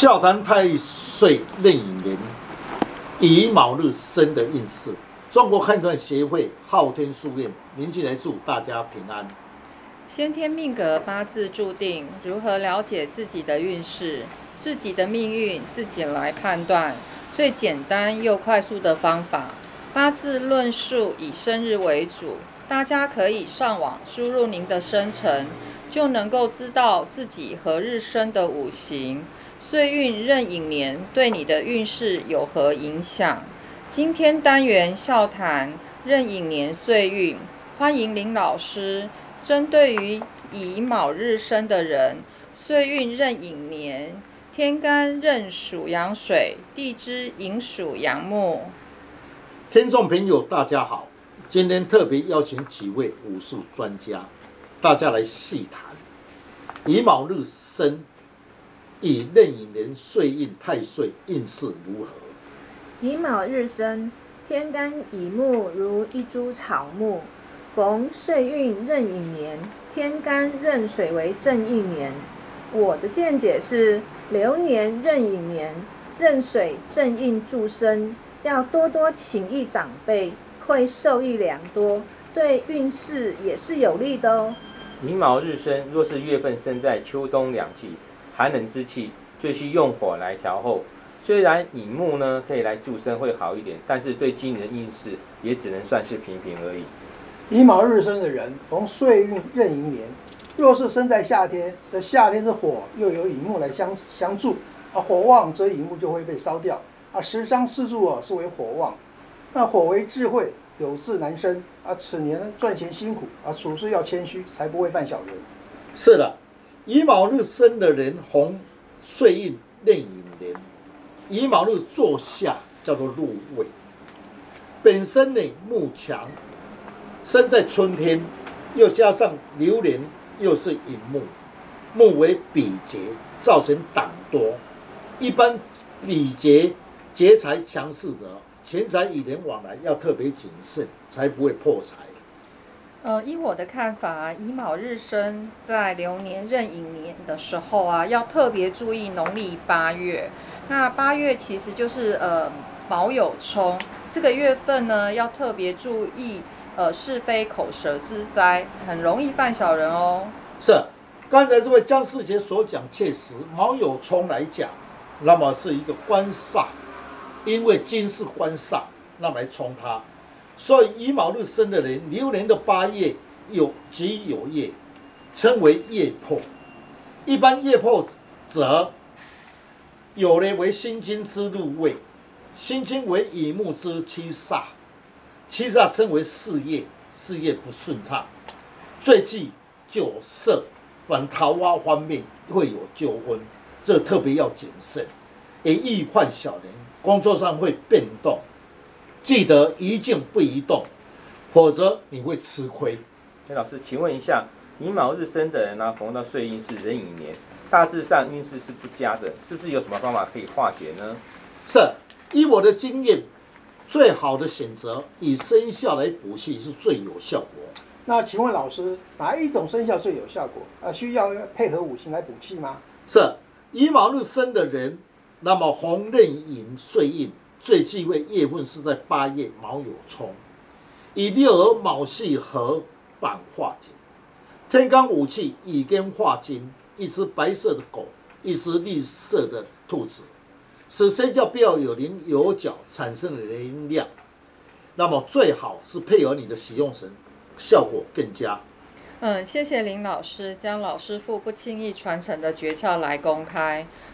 笑谈太岁壬寅年乙卯日生的运势。中国汉传协会昊天书院，您进来祝大家平安。先天命格八字注定，如何了解自己的运势、自己的命运，自己来判断。最简单又快速的方法，八字论述以生日为主，大家可以上网输入您的生辰，就能够知道自己何日生的五行、岁运、壬寅年对你的运势有何影响。今天单元笑谈壬寅年岁运，欢迎林老师针对于乙卯日生的人，岁运壬寅年，天干壬属阳水，地支寅属阳木。听众朋友，大家好，今天特别邀请几位武术专家，大家来细谈乙卯日生，以壬寅年岁运太岁运势如何？乙卯日生，天干乙木如一株草木，逢岁运壬寅年，天干壬水为正印年。我的见解是，流年壬寅年，壬水正印助身，要多多请益长辈，会受益良多，对运势也是有利的哦。乙卯日生，若是月份生在秋冬两季，寒冷之气，最需用火来调候。虽然乙木呢可以来助生会好一点，但是对今年的运势也只能算是平平而已。乙卯日生的人逢岁运壬寅年，若是生在夏天，这夏天是火，又有乙木来相相助，啊火旺则乙木就会被烧掉，啊时伤四柱啊是为火旺，那火为智慧，有志难伸，啊此年呢赚钱辛苦，啊处事要谦虚，才不会犯小人。是的，乙卯日生的人红岁运壬寅年。乙卯日坐下叫做入位，本身呢木强，生在春天，又加上流年又是寅木，木为比劫，造成党多。一般比劫劫财强势者，钱财与人往来要特别谨慎，才不会破财。呃，依我的看法，乙卯日生在流年壬寅年的时候啊，要特别注意农历八月。那八月其实就是呃卯酉冲这个月份呢，要特别注意呃是非口舌之灾，很容易犯小人哦。是，刚才这位江世杰所讲确实，卯酉冲来讲，那么是一个官煞，因为金是官煞，那来冲他，所以乙卯日生的人，流年的八月有吉有业，称为业破。一般业破者。有呢为心经之入位，心经为乙木之七煞，七煞称为事业，事业不顺畅，最忌酒色，反桃花方面会有纠纷，这特别要谨慎，也易患小人，工作上会变动，记得一静不移动，否则你会吃亏。田老师，请问一下，乙卯日生的人呢，逢到岁运是壬寅年。大致上运势是不佳的，是不是有什么方法可以化解呢？是，以我的经验，最好的选择以生肖来补气是最有效果。那请问老师，哪一种生肖最有效果？啊，需要配合五行来补气吗？是，乙卯日生的人，那么红刃寅岁印最忌讳月份是在八月卯酉冲，以六合卯系合板化解，天干五气乙根化金。一只白色的狗，一只绿色的兔子，使生肖比较有棱有角，产生的能量。那么最好是配合你的使用神，效果更佳。嗯，谢谢林老师将老师傅不轻易传承的诀窍来公开，